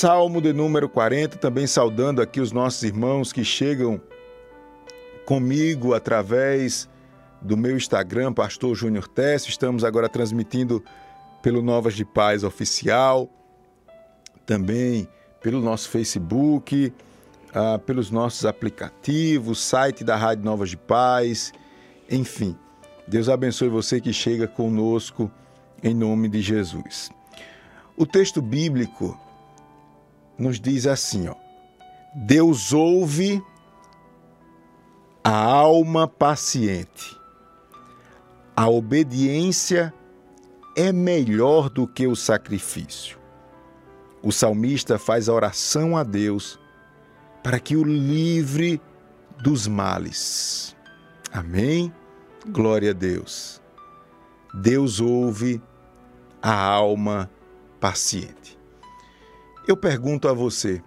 Salmo de número 40, também saudando aqui os nossos irmãos que chegam comigo através do meu Instagram, Pastor Júnior Tess. Estamos agora transmitindo pelo Novas de Paz Oficial, também pelo nosso Facebook, ah, pelos nossos aplicativos, site da Rádio Novas de Paz, enfim. Deus abençoe você que chega conosco em nome de Jesus. O texto bíblico nos diz assim, ó: Deus ouve a alma paciente. A obediência é melhor do que o sacrifício. O salmista faz a oração a Deus para que o livre dos males. Amém? Glória a Deus. Deus ouve a alma paciente. Eu pergunto a você: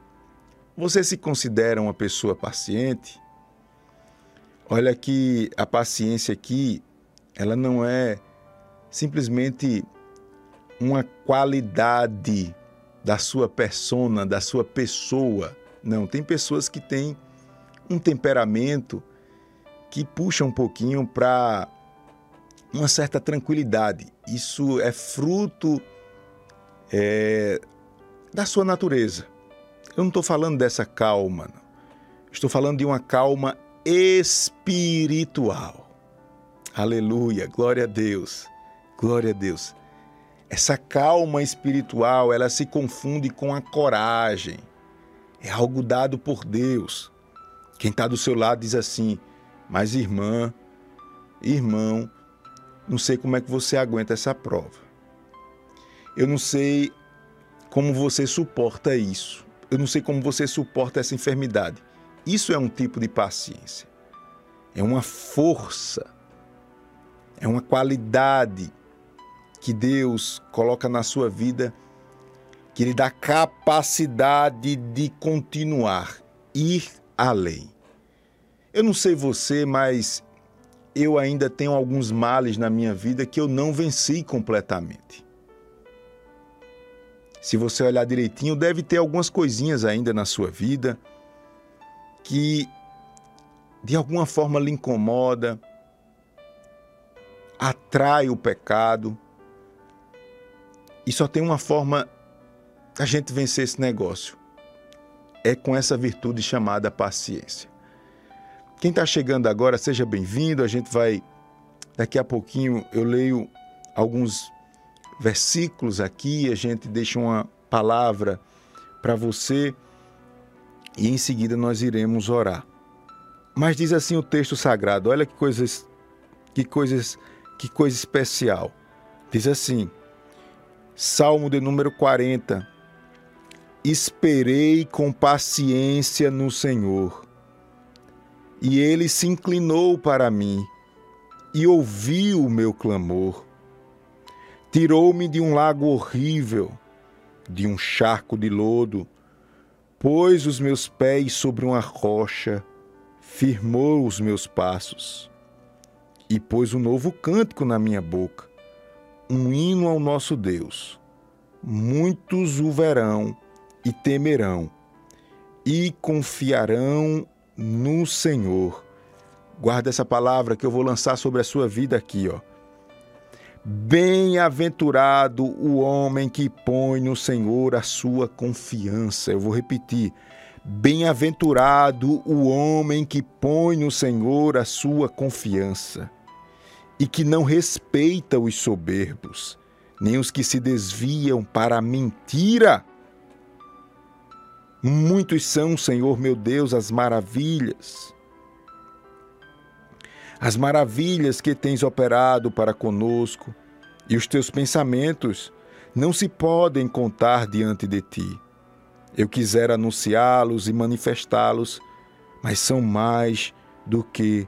você se considera uma pessoa paciente? Olha que a paciência aqui, ela não é simplesmente uma qualidade da sua persona, da sua pessoa. Não, tem pessoas que têm um temperamento que puxa um pouquinho para uma certa tranquilidade. Isso é fruto é, da sua natureza. Eu não estou falando dessa calma, não. estou falando de uma calma espiritual. Aleluia, glória a Deus, glória a Deus. Essa calma espiritual, ela se confunde com a coragem. É algo dado por Deus. Quem está do seu lado diz assim: Mas irmã, irmão, não sei como é que você aguenta essa prova. Eu não sei como você suporta isso. Eu não sei como você suporta essa enfermidade. Isso é um tipo de paciência. É uma força. É uma qualidade que Deus coloca na sua vida que lhe dá capacidade de continuar, ir além. Eu não sei você, mas eu ainda tenho alguns males na minha vida que eu não venci completamente. Se você olhar direitinho, deve ter algumas coisinhas ainda na sua vida que de alguma forma lhe incomoda, atrai o pecado. E só tem uma forma a gente vencer esse negócio é com essa virtude chamada paciência. Quem está chegando agora, seja bem-vindo. A gente vai, daqui a pouquinho, eu leio alguns versículos aqui, a gente deixa uma palavra para você e em seguida nós iremos orar. Mas diz assim o texto sagrado, olha que coisas, que coisas, que coisa especial. Diz assim, Salmo de número 40. Esperei com paciência no Senhor e ele se inclinou para mim e ouviu o meu clamor. Tirou-me de um lago horrível, de um charco de lodo, pôs os meus pés sobre uma rocha, firmou os meus passos e pôs um novo cântico na minha boca, um hino ao nosso Deus. Muitos o verão e temerão e confiarão no Senhor. Guarda essa palavra que eu vou lançar sobre a sua vida aqui, ó. Bem-aventurado o homem que põe no Senhor a sua confiança. Eu vou repetir. Bem-aventurado o homem que põe no Senhor a sua confiança e que não respeita os soberbos, nem os que se desviam para a mentira. Muitos são, Senhor meu Deus, as maravilhas. As maravilhas que tens operado para conosco, e os teus pensamentos não se podem contar diante de ti. Eu quisera anunciá-los e manifestá-los, mas são mais do que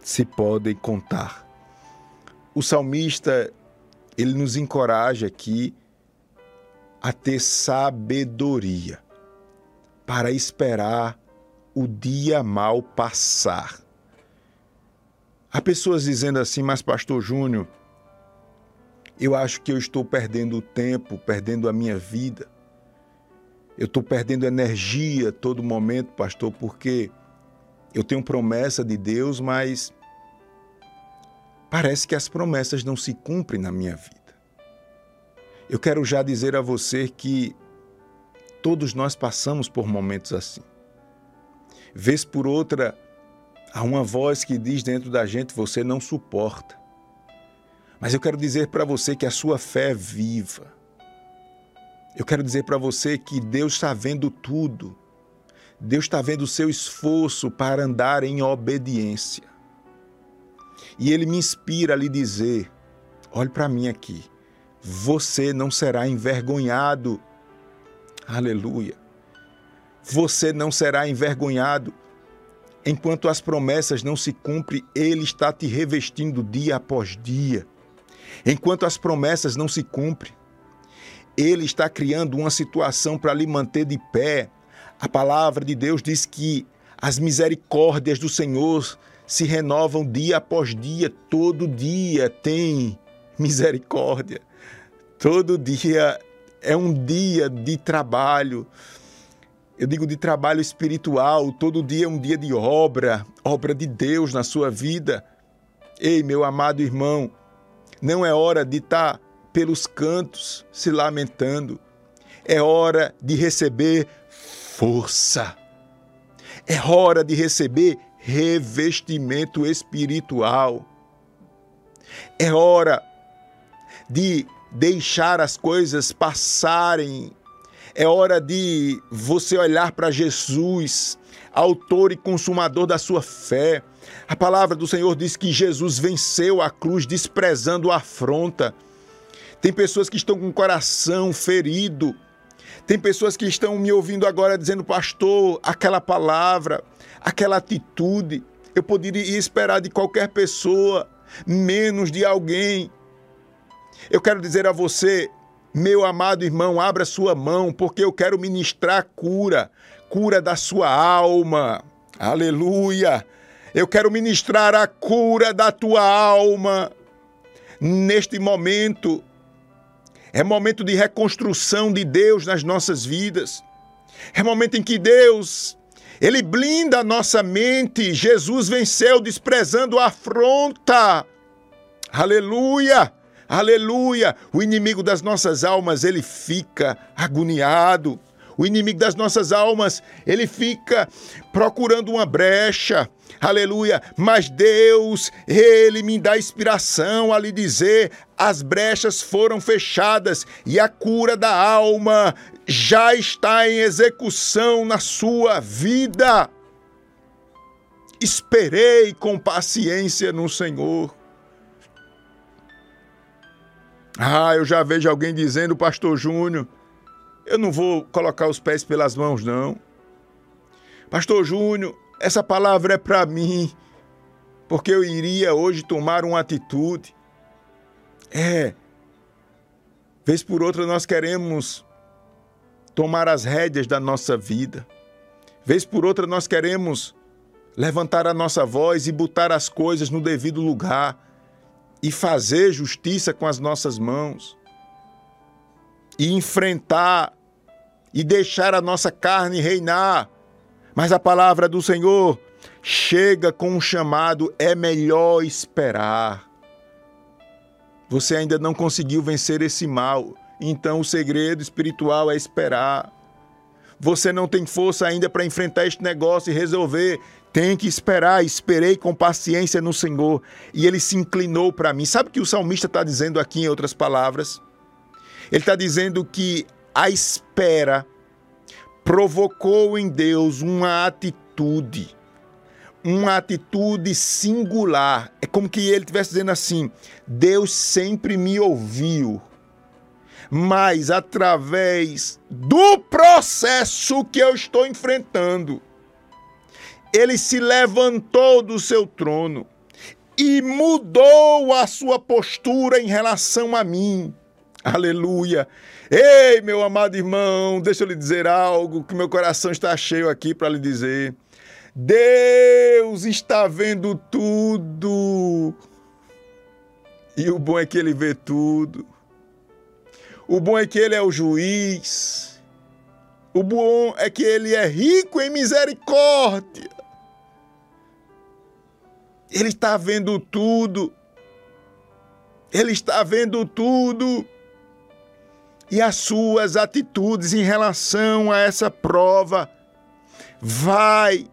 se podem contar. O salmista, ele nos encoraja aqui a ter sabedoria para esperar o dia mal passar. Há pessoas dizendo assim, mas Pastor Júnior, eu acho que eu estou perdendo tempo, perdendo a minha vida. Eu estou perdendo energia todo momento, pastor, porque eu tenho promessa de Deus, mas parece que as promessas não se cumprem na minha vida. Eu quero já dizer a você que todos nós passamos por momentos assim. Vez por outra, há uma voz que diz dentro da gente: você não suporta. Mas eu quero dizer para você que a sua fé é viva. Eu quero dizer para você que Deus está vendo tudo. Deus está vendo o seu esforço para andar em obediência. E Ele me inspira a lhe dizer: olhe para mim aqui você não será envergonhado. Aleluia. Você não será envergonhado. Enquanto as promessas não se cumprem, Ele está te revestindo dia após dia. Enquanto as promessas não se cumprem, Ele está criando uma situação para lhe manter de pé. A palavra de Deus diz que as misericórdias do Senhor se renovam dia após dia, todo dia tem misericórdia. Todo dia é um dia de trabalho. Eu digo de trabalho espiritual, todo dia é um dia de obra, obra de Deus na sua vida. Ei, meu amado irmão, não é hora de estar pelos cantos se lamentando. É hora de receber força. É hora de receber revestimento espiritual. É hora de deixar as coisas passarem. É hora de você olhar para Jesus, autor e consumador da sua fé. A palavra do Senhor diz que Jesus venceu a cruz desprezando a afronta. Tem pessoas que estão com o coração ferido. Tem pessoas que estão me ouvindo agora dizendo, pastor, aquela palavra, aquela atitude, eu poderia esperar de qualquer pessoa, menos de alguém eu quero dizer a você, meu amado irmão, abra sua mão, porque eu quero ministrar cura, cura da sua alma. Aleluia! Eu quero ministrar a cura da tua alma. Neste momento, é momento de reconstrução de Deus nas nossas vidas. É momento em que Deus, Ele blinda a nossa mente. Jesus venceu desprezando a afronta. Aleluia! Aleluia! O inimigo das nossas almas, ele fica agoniado. O inimigo das nossas almas, ele fica procurando uma brecha. Aleluia! Mas Deus, ele me dá inspiração a lhe dizer: as brechas foram fechadas e a cura da alma já está em execução na sua vida. Esperei com paciência no Senhor. Ah, eu já vejo alguém dizendo, Pastor Júnior, eu não vou colocar os pés pelas mãos, não. Pastor Júnior, essa palavra é para mim, porque eu iria hoje tomar uma atitude. É, vez por outra nós queremos tomar as rédeas da nossa vida. Vez por outra nós queremos levantar a nossa voz e botar as coisas no devido lugar e fazer justiça com as nossas mãos, e enfrentar e deixar a nossa carne reinar. Mas a palavra do Senhor chega com um chamado: é melhor esperar. Você ainda não conseguiu vencer esse mal, então o segredo espiritual é esperar. Você não tem força ainda para enfrentar este negócio e resolver. Tem que esperar. Esperei com paciência no Senhor e ele se inclinou para mim. Sabe o que o salmista está dizendo aqui, em outras palavras? Ele está dizendo que a espera provocou em Deus uma atitude, uma atitude singular. É como que ele estivesse dizendo assim: Deus sempre me ouviu mas através do processo que eu estou enfrentando. Ele se levantou do seu trono e mudou a sua postura em relação a mim. Aleluia. Ei, meu amado irmão, deixa eu lhe dizer algo que meu coração está cheio aqui para lhe dizer. Deus está vendo tudo. E o bom é que ele vê tudo. O bom é que ele é o juiz. O bom é que ele é rico em misericórdia. Ele está vendo tudo. Ele está vendo tudo. E as suas atitudes em relação a essa prova vai.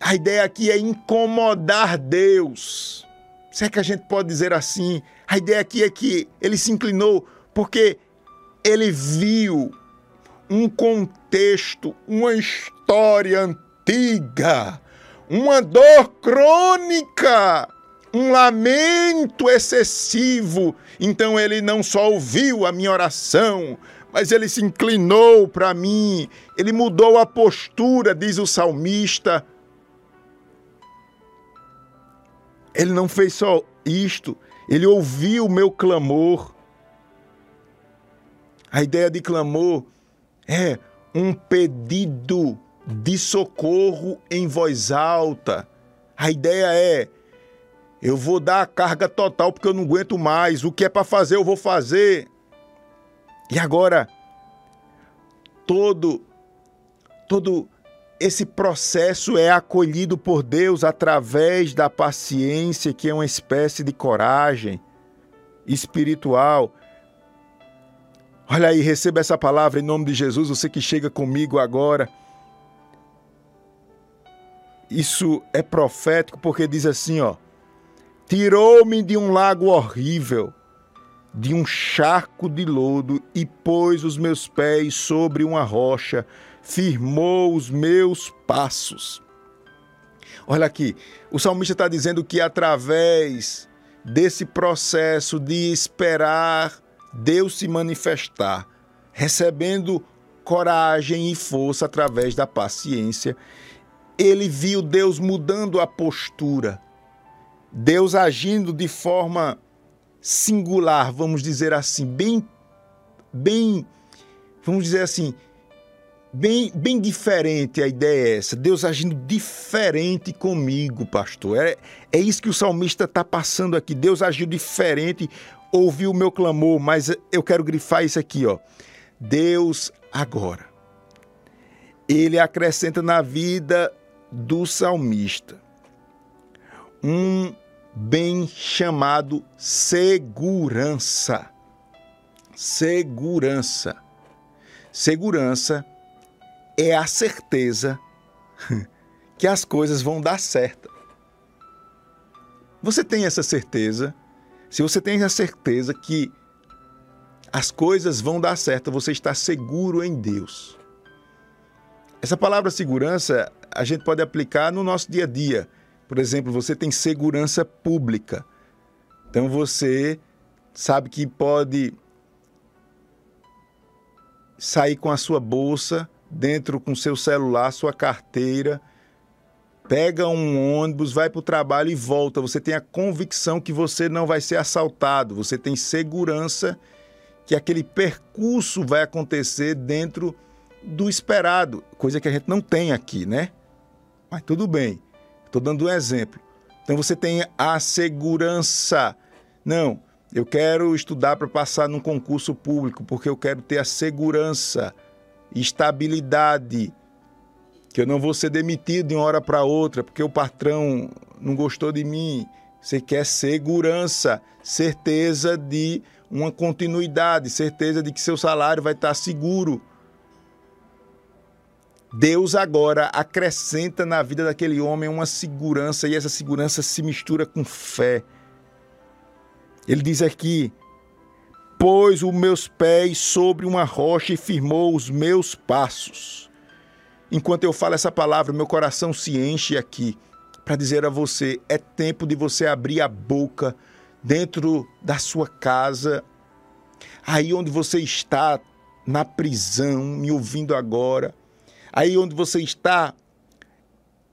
A ideia aqui é incomodar Deus. Se é que a gente pode dizer assim? A ideia aqui é que ele se inclinou porque ele viu um contexto, uma história antiga, uma dor crônica, um lamento excessivo. Então ele não só ouviu a minha oração, mas ele se inclinou para mim, ele mudou a postura, diz o salmista. Ele não fez só isto, ele ouviu o meu clamor. A ideia de clamor é um pedido de socorro em voz alta. A ideia é: eu vou dar a carga total porque eu não aguento mais. O que é para fazer, eu vou fazer. E agora, todo, todo esse processo é acolhido por Deus através da paciência, que é uma espécie de coragem espiritual. Olha aí, receba essa palavra em nome de Jesus, você que chega comigo agora. Isso é profético porque diz assim, ó: Tirou-me de um lago horrível, de um charco de lodo e pôs os meus pés sobre uma rocha, firmou os meus passos. Olha aqui, o salmista está dizendo que através desse processo de esperar Deus se manifestar, recebendo coragem e força através da paciência, ele viu Deus mudando a postura, Deus agindo de forma singular, vamos dizer assim, bem, bem, vamos dizer assim, bem, bem diferente a ideia é essa. Deus agindo diferente comigo, pastor. É, é isso que o salmista está passando aqui. Deus agiu diferente ouviu o meu clamor, mas eu quero grifar isso aqui, ó. Deus agora. Ele acrescenta na vida do salmista um bem chamado segurança. Segurança. Segurança é a certeza que as coisas vão dar certo. Você tem essa certeza se você tem a certeza que as coisas vão dar certo, você está seguro em Deus. Essa palavra segurança a gente pode aplicar no nosso dia a dia. Por exemplo, você tem segurança pública. Então você sabe que pode sair com a sua bolsa, dentro com seu celular, sua carteira, pega um ônibus, vai para o trabalho e volta. Você tem a convicção que você não vai ser assaltado, você tem segurança que aquele percurso vai acontecer dentro do esperado, coisa que a gente não tem aqui, né? Mas tudo bem, estou dando um exemplo. Então você tem a segurança. Não, eu quero estudar para passar num concurso público porque eu quero ter a segurança, estabilidade, que eu não vou ser demitido de uma hora para outra porque o patrão não gostou de mim. Você quer segurança, certeza de uma continuidade, certeza de que seu salário vai estar seguro. Deus agora acrescenta na vida daquele homem uma segurança e essa segurança se mistura com fé. Ele diz aqui: Pôs os meus pés sobre uma rocha e firmou os meus passos. Enquanto eu falo essa palavra, meu coração se enche aqui para dizer a você: é tempo de você abrir a boca dentro da sua casa, aí onde você está, na prisão, me ouvindo agora, aí onde você está,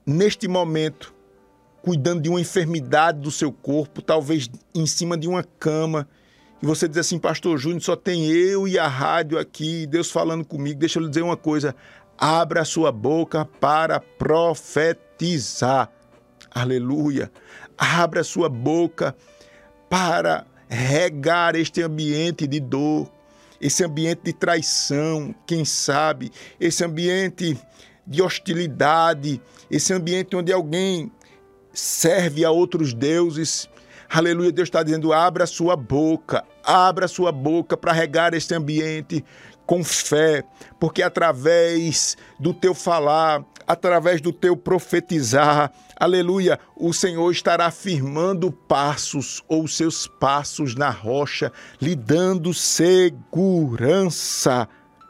neste momento, cuidando de uma enfermidade do seu corpo, talvez em cima de uma cama, e você diz assim, Pastor Júnior, só tem eu e a rádio aqui, Deus falando comigo. Deixa eu lhe dizer uma coisa: abra sua boca para profetizar. Aleluia. Abra sua boca para regar este ambiente de dor. Esse ambiente de traição, quem sabe, esse ambiente de hostilidade, esse ambiente onde alguém serve a outros deuses. Aleluia, Deus está dizendo: abra sua boca, abra sua boca para regar este ambiente com fé, porque através do teu falar, através do teu profetizar, aleluia, o Senhor estará firmando passos ou seus passos na rocha, lhe dando segurança.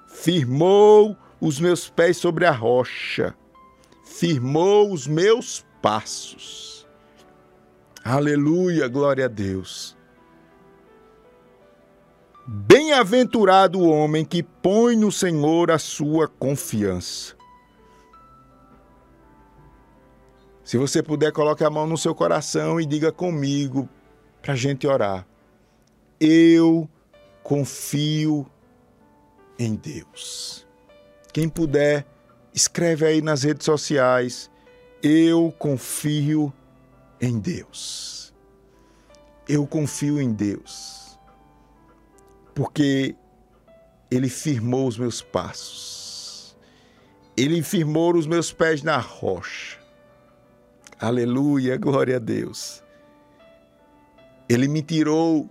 Firmou os meus pés sobre a rocha, firmou os meus passos. Aleluia, glória a Deus. Bem-aventurado o homem que põe no Senhor a sua confiança. Se você puder, coloque a mão no seu coração e diga comigo para a gente orar. Eu confio em Deus. Quem puder, escreve aí nas redes sociais. Eu confio em Deus. Eu confio em Deus porque ele firmou os meus passos. Ele firmou os meus pés na rocha. Aleluia, glória a Deus. Ele me tirou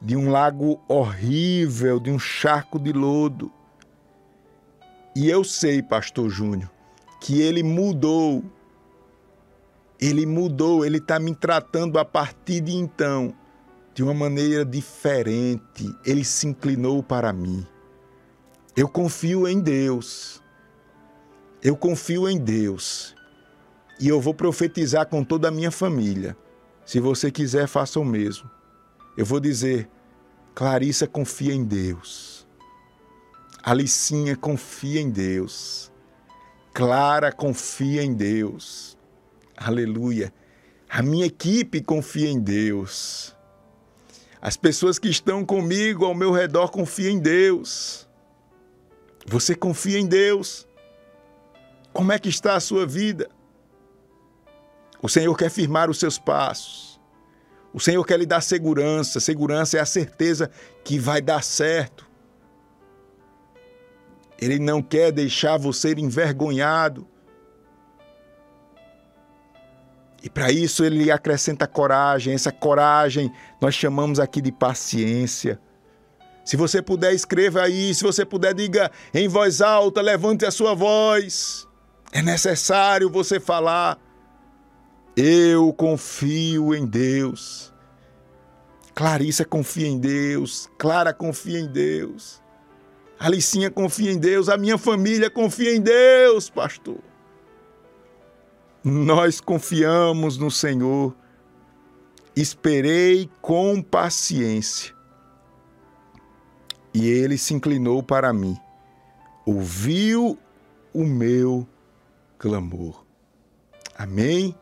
de um lago horrível, de um charco de lodo. E eu sei, pastor Júnior, que ele mudou. Ele mudou, ele está me tratando a partir de então de uma maneira diferente. Ele se inclinou para mim. Eu confio em Deus. Eu confio em Deus. E eu vou profetizar com toda a minha família. Se você quiser, faça o mesmo. Eu vou dizer: Clarissa confia em Deus. Alicinha confia em Deus. Clara confia em Deus. Aleluia. A minha equipe confia em Deus. As pessoas que estão comigo ao meu redor confiam em Deus. Você confia em Deus? Como é que está a sua vida? O Senhor quer firmar os seus passos. O Senhor quer lhe dar segurança. Segurança é a certeza que vai dar certo. Ele não quer deixar você envergonhado. E para isso ele acrescenta coragem. Essa coragem nós chamamos aqui de paciência. Se você puder, escreva aí. Se você puder, diga em voz alta, levante a sua voz. É necessário você falar. Eu confio em Deus. Clarissa confia em Deus. Clara confia em Deus. Alicinha confia em Deus. A minha família confia em Deus, pastor. Nós confiamos no Senhor. Esperei com paciência. E ele se inclinou para mim. Ouviu o meu clamor. Amém?